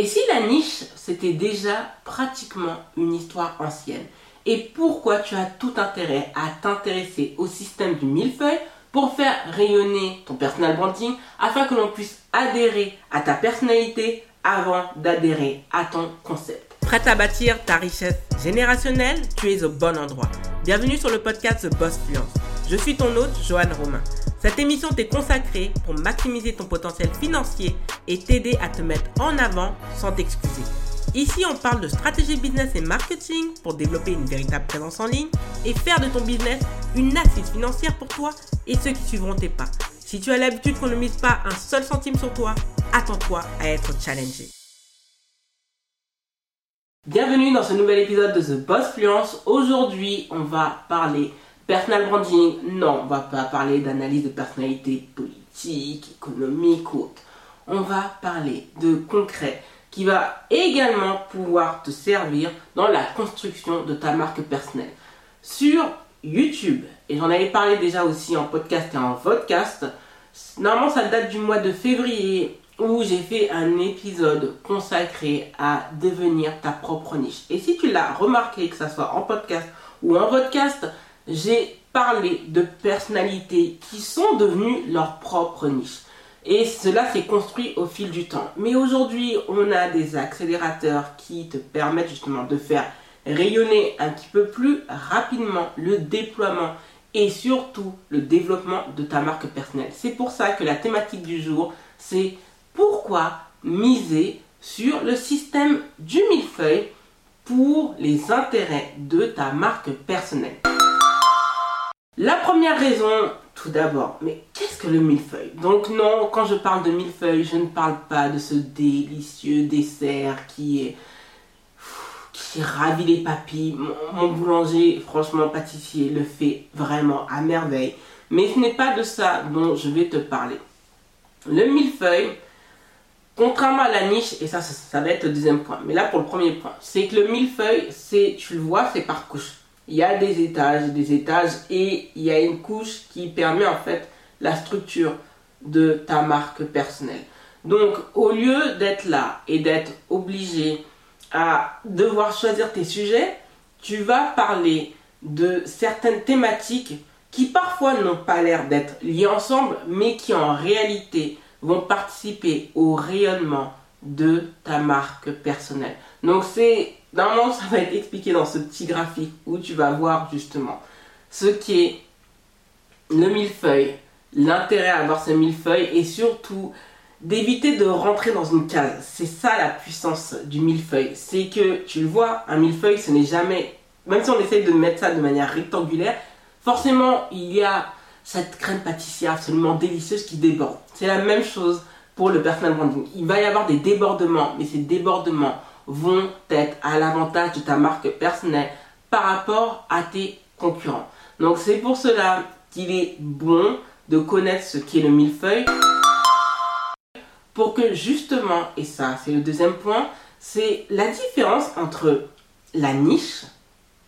Et si la niche, c'était déjà pratiquement une histoire ancienne Et pourquoi tu as tout intérêt à t'intéresser au système du millefeuille pour faire rayonner ton personal branding afin que l'on puisse adhérer à ta personnalité avant d'adhérer à ton concept? Prête à bâtir ta richesse générationnelle? Tu es au bon endroit. Bienvenue sur le podcast The Boss Fluence. Je suis ton hôte, Joanne Romain. Cette émission t'est consacrée pour maximiser ton potentiel financier et t'aider à te mettre en avant sans t'excuser. Ici, on parle de stratégie business et marketing pour développer une véritable présence en ligne et faire de ton business une assise financière pour toi et ceux qui suivront tes pas. Si tu as l'habitude qu'on ne mise pas un seul centime sur toi, attends-toi à être challengé. Bienvenue dans ce nouvel épisode de The Boss Fluence. Aujourd'hui, on va parler Personal branding, non, on va pas parler d'analyse de personnalité politique, économique ou autre. On va parler de concret qui va également pouvoir te servir dans la construction de ta marque personnelle. Sur YouTube, et j'en avais parlé déjà aussi en podcast et en podcast, normalement ça date du mois de février où j'ai fait un épisode consacré à devenir ta propre niche. Et si tu l'as remarqué, que ce soit en podcast ou en podcast, j'ai parlé de personnalités qui sont devenues leur propre niche. Et cela s'est construit au fil du temps. Mais aujourd'hui, on a des accélérateurs qui te permettent justement de faire rayonner un petit peu plus rapidement le déploiement et surtout le développement de ta marque personnelle. C'est pour ça que la thématique du jour, c'est pourquoi miser sur le système du millefeuille pour les intérêts de ta marque personnelle. La première raison, tout d'abord, mais qu'est-ce que le millefeuille? Donc non, quand je parle de millefeuille, je ne parle pas de ce délicieux dessert qui ravit les papilles. Mon, boulanger, franchement pâtissier, le fait vraiment à merveille. Mais ce n'est pas de ça dont je vais te parler. Le millefeuille, contrairement à la niche, et ça, ça, ça va être le deuxième point, mais là pour le premier point, c'est que le millefeuille, c'est, tu le vois, c'est par couche il y a des étages, des étages et il y a une couche qui permet en fait la structure de ta marque personnelle. Donc au lieu d'être là et d'être obligé à devoir choisir tes sujets, tu vas parler de certaines thématiques qui parfois n'ont pas l'air d'être liées ensemble, mais qui en réalité vont participer au rayonnement de ta marque personnelle. Donc c'est Normalement, ça va être expliqué dans ce petit graphique où tu vas voir justement ce qui est le millefeuille, l'intérêt à avoir ce millefeuille et surtout d'éviter de rentrer dans une case. C'est ça la puissance du millefeuille. C'est que tu le vois, un millefeuille, ce n'est jamais, même si on essaye de mettre ça de manière rectangulaire, forcément il y a cette crème pâtissière absolument délicieuse qui déborde. C'est la même chose pour le personal branding. Il va y avoir des débordements, mais ces débordements vont être à l'avantage de ta marque personnelle par rapport à tes concurrents. Donc c'est pour cela qu'il est bon de connaître ce qu'est le millefeuille pour que justement, et ça c'est le deuxième point, c'est la différence entre la niche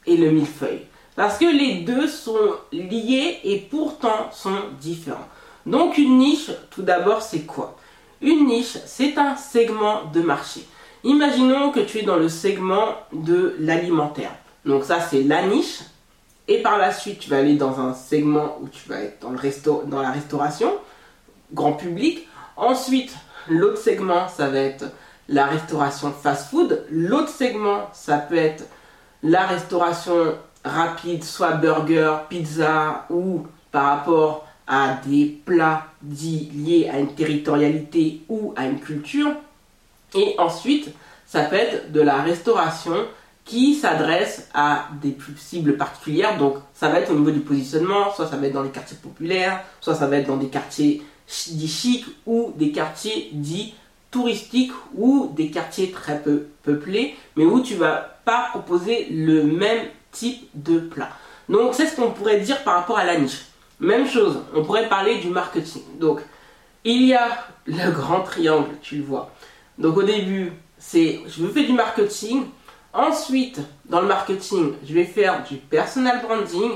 et le millefeuille. Parce que les deux sont liés et pourtant sont différents. Donc une niche, tout d'abord, c'est quoi? Une niche, c'est un segment de marché. Imaginons que tu es dans le segment de l'alimentaire. Donc ça, c'est la niche. Et par la suite, tu vas aller dans un segment où tu vas être dans, le dans la restauration, grand public. Ensuite, l'autre segment, ça va être la restauration fast-food. L'autre segment, ça peut être la restauration rapide, soit burger, pizza, ou par rapport à des plats dits liés à une territorialité ou à une culture. Et ensuite, ça être de la restauration qui s'adresse à des cibles particulières. Donc, ça va être au niveau du positionnement, soit ça va être dans les quartiers populaires, soit ça va être dans des quartiers dits chics ou des quartiers dits touristiques ou des quartiers très peu peuplés, mais où tu vas pas proposer le même type de plat. Donc, c'est ce qu'on pourrait dire par rapport à la niche. Même chose, on pourrait parler du marketing. Donc, il y a le grand triangle, tu le vois. Donc au début, c'est je fais du marketing. Ensuite, dans le marketing, je vais faire du personal branding.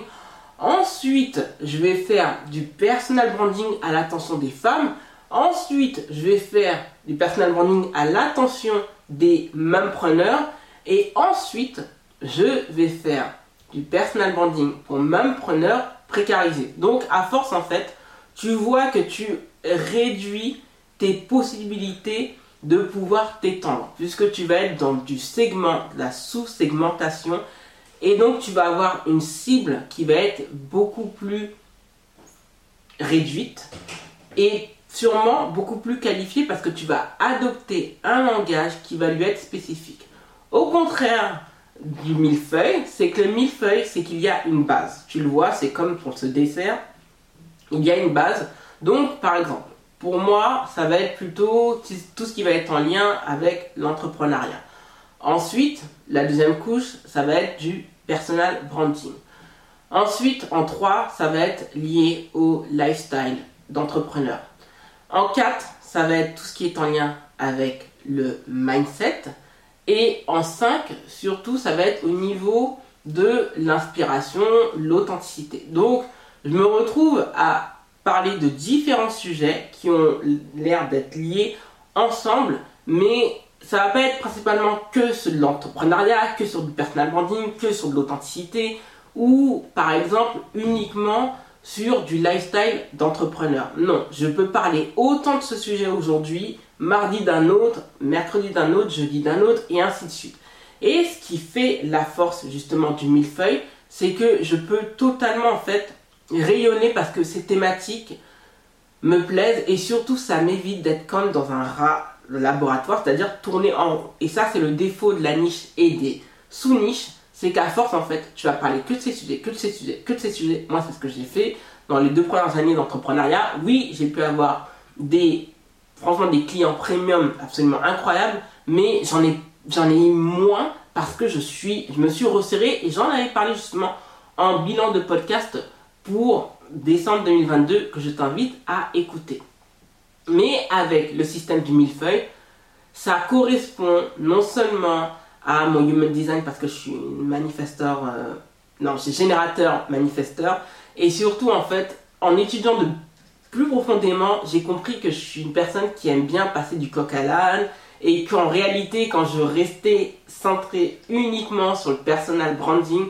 Ensuite, je vais faire du personal branding à l'attention des femmes. Ensuite, je vais faire du personal branding à l'attention des preneurs et ensuite je vais faire du personal branding pour preneurs précarisés. Donc à force en fait, tu vois que tu réduis tes possibilités de pouvoir t'étendre puisque tu vas être dans du segment, la sous-segmentation et donc tu vas avoir une cible qui va être beaucoup plus réduite et sûrement beaucoup plus qualifiée parce que tu vas adopter un langage qui va lui être spécifique. Au contraire du millefeuille, c'est que le millefeuille, c'est qu'il y a une base. Tu le vois, c'est comme pour ce dessert, il y a une base. Donc, par exemple, pour moi, ça va être plutôt tout ce qui va être en lien avec l'entrepreneuriat. Ensuite, la deuxième couche, ça va être du personal branding. Ensuite, en 3, ça va être lié au lifestyle d'entrepreneur. En 4, ça va être tout ce qui est en lien avec le mindset. Et en 5, surtout, ça va être au niveau de l'inspiration, l'authenticité. Donc, je me retrouve à parler de différents sujets qui ont l'air d'être liés ensemble, mais ça va pas être principalement que sur de l'entrepreneuriat, que sur du personal branding, que sur de l'authenticité, ou par exemple uniquement sur du lifestyle d'entrepreneur. Non, je peux parler autant de ce sujet aujourd'hui, mardi d'un autre, mercredi d'un autre, jeudi d'un autre, et ainsi de suite. Et ce qui fait la force justement du millefeuille, c'est que je peux totalement en fait rayonner parce que ces thématiques me plaisent et surtout ça m'évite d'être comme dans un rat laboratoire, c'est-à-dire tourner en rond. Et ça c'est le défaut de la niche et des sous-niches, c'est qu'à force en fait, tu vas parler que de ces sujets, que de ces sujets, que de ces sujets. Moi, c'est ce que j'ai fait dans les deux premières années d'entrepreneuriat. Oui, j'ai pu avoir des, franchement, des clients premium absolument incroyables, mais j'en ai, j'en ai eu moins parce que je suis, je me suis resserré et j'en avais parlé justement en bilan de podcast pour décembre 2022 que je t'invite à écouter. Mais avec le système du millefeuille, ça correspond non seulement à mon human design parce que je suis manifesteur, euh, non, je suis générateur manifesteur. Et surtout, en fait, en étudiant de plus profondément, j'ai compris que je suis une personne qui aime bien passer du coq à l'âne et qu'en réalité, quand je restais centré uniquement sur le personal branding,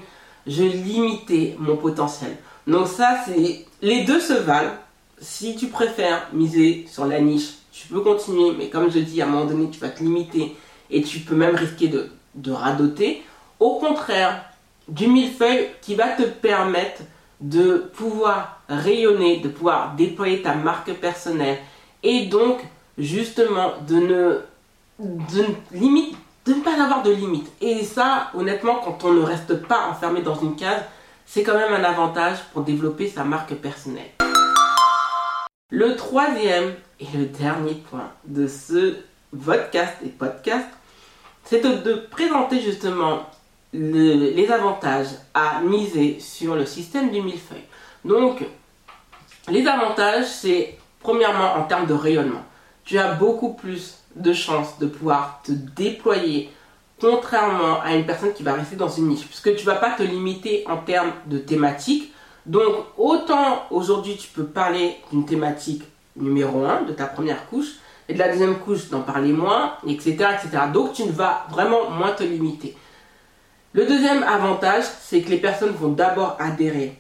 je limitais mon potentiel. Donc ça, c'est les deux se valent. Si tu préfères miser sur la niche, tu peux continuer, mais comme je dis, à un moment donné, tu vas te limiter et tu peux même risquer de de radoter. Au contraire, du millefeuille qui va te permettre de pouvoir rayonner, de pouvoir déployer ta marque personnelle et donc justement de ne, limite, de ne pas avoir de limite. Et ça, honnêtement, quand on ne reste pas enfermé dans une case, c'est quand même un avantage pour développer sa marque personnelle. Le troisième et le dernier point de ce podcast et podcast, c'est de, présenter justement les avantages à miser sur le système du millefeuille. Donc, les avantages, c'est premièrement en termes de rayonnement. Tu as beaucoup plus de chances de pouvoir te déployer contrairement à une personne qui va rester dans une niche, puisque tu ne vas pas te limiter en termes de thématique. Donc, autant aujourd'hui tu peux parler d'une thématique numéro 1 de ta première couche, et de la deuxième couche d'en parler moins, etc., etc. Donc tu ne vas vraiment moins te limiter. Le deuxième avantage, c'est que les personnes vont d'abord adhérer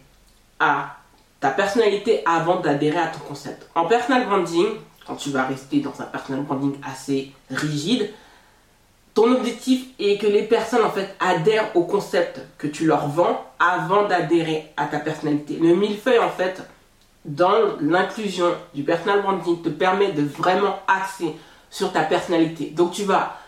à ta personnalité avant d'adhérer à ton concept. En personal branding, quand tu vas rester dans un personal branding assez rigide, ton objectif est que les personnes en fait adhèrent au concept que tu leur vends avant d'adhérer à ta personnalité. Le millefeuille en fait, dans l'inclusion du personal branding te permet de vraiment axer sur ta personnalité. Donc tu vas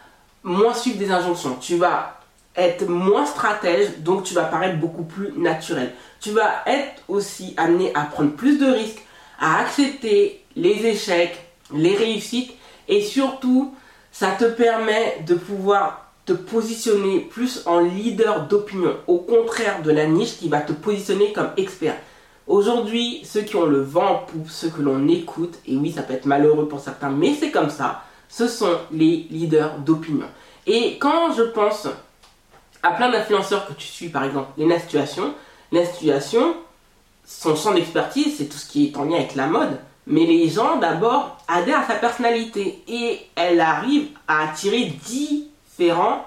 moins suivre des injonctions, tu vas être moins stratège, donc tu vas paraître beaucoup plus naturel. Tu vas être aussi amené à prendre plus de risques, à accepter les échecs, les réussites et surtout ça te permet de pouvoir te positionner plus en leader d'opinion, au contraire de la niche qui va te positionner comme expert. Aujourd'hui, ceux qui ont le vent pour ceux que l'on écoute, et oui, ça peut être malheureux pour certains, mais c'est comme ça, ce sont les leaders d'opinion. Et quand je pense à plein d'influenceurs que tu suis, par exemple, les Situation, son champ d'expertise, c'est tout ce qui est en lien avec la mode. Mais les gens d'abord adhèrent à sa personnalité et elle arrive à attirer différentes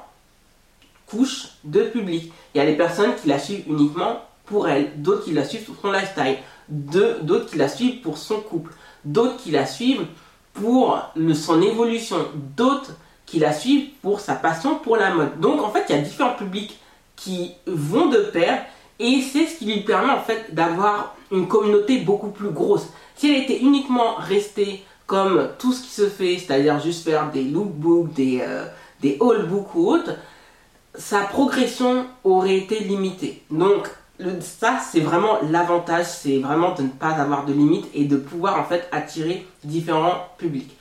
couches de public. Il y a des personnes qui la suivent uniquement pour elle, d'autres qui la suivent pour son lifestyle, d'autres qui la suivent pour son couple, d'autres qui la suivent pour son évolution, d'autres qui la suivent pour sa passion pour la mode. Donc en fait, il y a différents publics qui vont de pair et c'est ce qui lui permet en fait d'avoir une communauté beaucoup plus grosse. Si elle était uniquement restée comme tout ce qui se fait, c'est-à-dire juste faire des lookbooks, des, euh, des haulbooks ou autres, sa progression aurait été limitée. Donc ça, c'est vraiment l'avantage, c'est vraiment de ne pas avoir de limites et de pouvoir en fait attirer différents publics.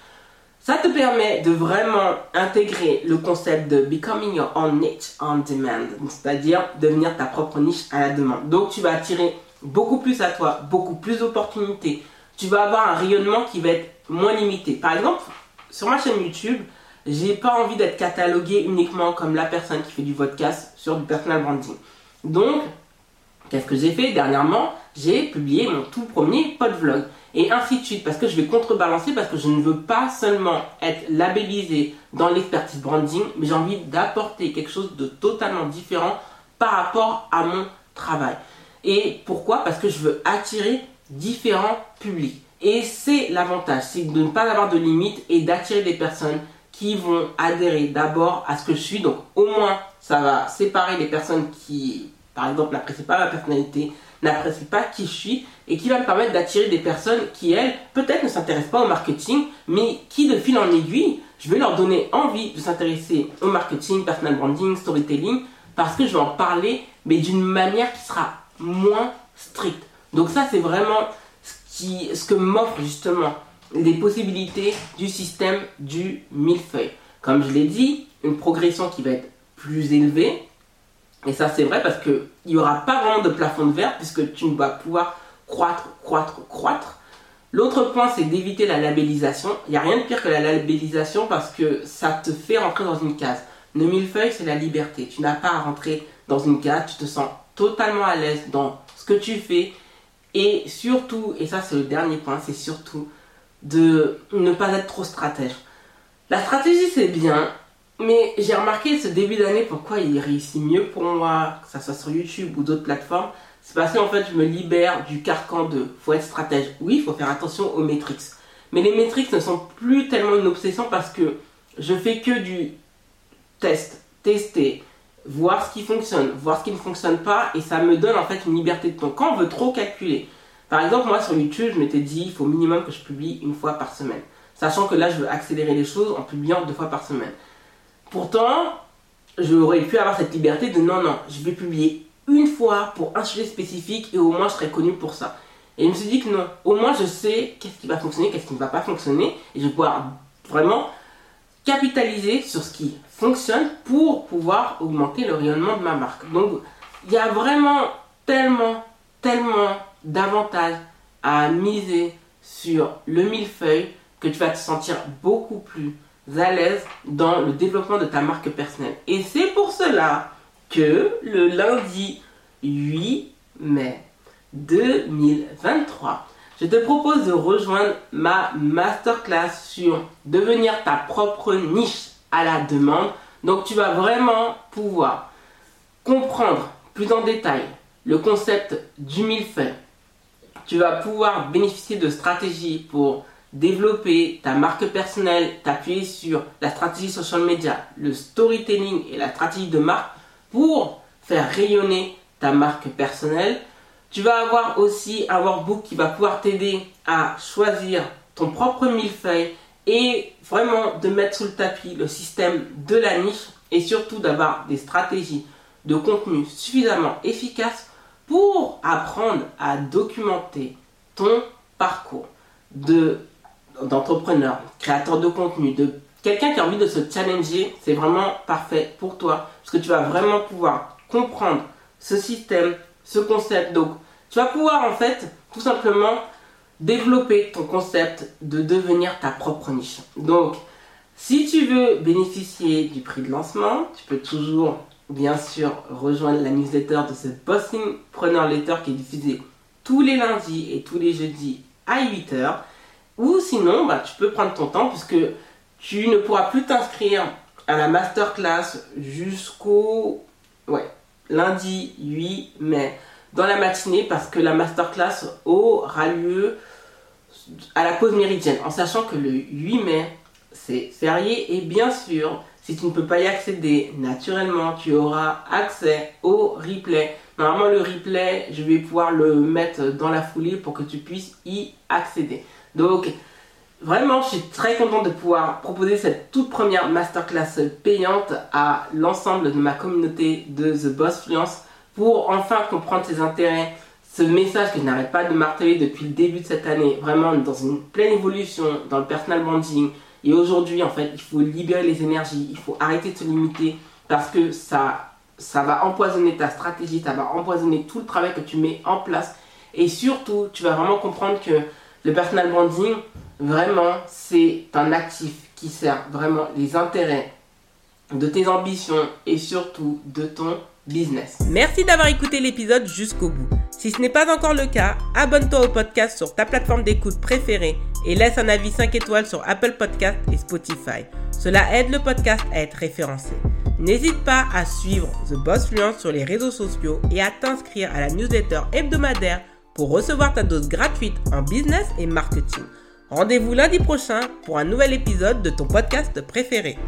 Ça te permet de vraiment intégrer le concept de becoming your own niche on demand, c'est-à-dire devenir ta propre niche à la demande. Donc tu vas attirer beaucoup plus à toi, beaucoup plus d'opportunités. Tu vas avoir un rayonnement qui va être moins limité. Par exemple, sur ma chaîne YouTube, j'ai pas envie d'être catalogué uniquement comme la personne qui fait du podcast sur du personal branding. Donc, Qu'est-ce que j'ai fait dernièrement? J'ai publié mon tout premier vlog et ainsi de suite parce que je vais contrebalancer parce que je ne veux pas seulement être labellisé dans l'expertise branding, mais j'ai envie d'apporter quelque chose de totalement différent par rapport à mon travail. Et pourquoi? Parce que je veux attirer différents publics. Et c'est l'avantage, c'est de ne pas avoir de limites et d'attirer des personnes qui vont adhérer d'abord à ce que je suis. Donc au moins, ça va séparer les personnes qui par exemple, n'apprécie pas ma personnalité, n'apprécie pas qui je suis, et qui va me permettre d'attirer des personnes qui, elles, peut-être ne s'intéressent pas au marketing, mais qui, de fil en aiguille, je vais leur donner envie de s'intéresser au marketing, personal branding, storytelling, parce que je vais en parler, mais d'une manière qui sera moins stricte. Donc ça, c'est vraiment ce, qui, ce que m'offre justement les possibilités du système du millefeuille. Comme je l'ai dit, une progression qui va être plus élevée, et ça, c'est vrai parce qu'il n'y aura pas vraiment de plafond de verre puisque tu vas pouvoir croître, croître, croître. L'autre point, c'est d'éviter la labellisation. Il n'y a rien de pire que la labellisation parce que ça te fait rentrer dans une case. Le millefeuille, c'est la liberté. Tu n'as pas à rentrer dans une case. Tu te sens totalement à l'aise dans ce que tu fais. Et surtout, et ça c'est le dernier point, c'est surtout de ne pas être trop stratège. La stratégie c'est bien, mais j'ai remarqué ce début d'année pourquoi il réussit mieux pour moi, que ce soit sur YouTube ou d'autres plateformes. C'est parce qu'en fait, je me libère du carcan de faut être stratège. Oui, il faut faire attention aux métriques. Mais les métriques ne sont plus tellement une obsession parce que je fais que du test, tester, voir ce qui fonctionne, voir ce qui ne fonctionne pas et ça me donne en fait une liberté de ton. Quand on veut trop calculer, par exemple, moi sur YouTube, je m'étais dit il faut minimum que je publie une fois par semaine. Sachant que là, je veux accélérer les choses en publiant deux fois par semaine. Pourtant, j'aurais pu avoir cette liberté de non, non, je vais publier une fois pour un sujet spécifique et au moins je serai connu pour ça. Et je me suis dit que non, au moins je sais qu'est-ce qui va fonctionner, qu'est-ce qui ne va pas fonctionner et je vais pouvoir vraiment capitaliser sur ce qui fonctionne pour pouvoir augmenter le rayonnement de ma marque. Donc, il y a vraiment tellement, tellement d'avantages à miser sur le millefeuille que tu vas te sentir beaucoup plus à l'aise dans le développement de ta marque personnelle. Et c'est pour cela que le lundi 8 mai 2023, je te propose de rejoindre ma masterclass sur devenir ta propre niche à la demande. Donc tu vas vraiment pouvoir comprendre plus en détail le concept du millefeuille. Tu vas pouvoir bénéficier de stratégies pour développer ta marque personnelle, t'appuyer sur la stratégie social media, le storytelling et la stratégie de marque pour faire rayonner ta marque personnelle. Tu vas avoir aussi un workbook qui va pouvoir t'aider à choisir ton propre millefeuille et vraiment de mettre sous le tapis le système de la niche et surtout d'avoir des stratégies de contenu suffisamment efficaces pour apprendre à documenter ton parcours de d'entrepreneur, créateur de contenu, de quelqu'un qui a envie de se challenger, c'est vraiment parfait pour toi. Parce que tu vas vraiment pouvoir comprendre ce système, ce concept. Donc, tu vas pouvoir en fait tout simplement développer ton concept de devenir ta propre niche. Donc, si tu veux bénéficier du prix de lancement, tu peux toujours bien sûr rejoindre la newsletter de ce Bossing Preneur Letter qui est diffusé tous les lundis et tous les jeudis à 8h. Ou sinon, bah, tu peux prendre ton temps puisque tu ne pourras plus t'inscrire à la masterclass jusqu'au ouais, lundi 8 mai dans la matinée parce que la masterclass aura lieu à la pause méridienne. En sachant que le 8 mai c'est férié et bien sûr si tu ne peux pas y accéder naturellement tu auras accès au replay. Normalement le replay je vais pouvoir le mettre dans la foulée pour que tu puisses y accéder donc Vraiment, je suis très contente de pouvoir proposer cette toute première masterclass payante à l'ensemble de ma communauté de The Boss Fluence pour enfin comprendre ses intérêts. Ce message que je n'arrête pas de marteler depuis le début de cette année, vraiment dans une pleine évolution dans le personal branding. Et aujourd'hui, en fait, il faut libérer les énergies, il faut arrêter de se limiter parce que ça, ça va empoisonner ta stratégie, ça va empoisonner tout le travail que tu mets en place. Et surtout, tu vas vraiment comprendre que le personal branding, Vraiment, c'est un actif qui sert vraiment les intérêts de tes ambitions et surtout de ton business. Merci d'avoir écouté l'épisode jusqu'au bout. Si ce n'est pas encore le cas, abonne-toi au podcast sur ta plateforme d'écoute préférée et laisse un avis 5 étoiles sur Apple Podcast et Spotify. Cela aide le podcast à être référencé. N'hésite pas à suivre The Boss Fluence sur les réseaux sociaux et à t'inscrire à la newsletter hebdomadaire pour recevoir ta dose gratuite en business et marketing. Rendez-vous lundi prochain pour un nouvel épisode de ton podcast préféré.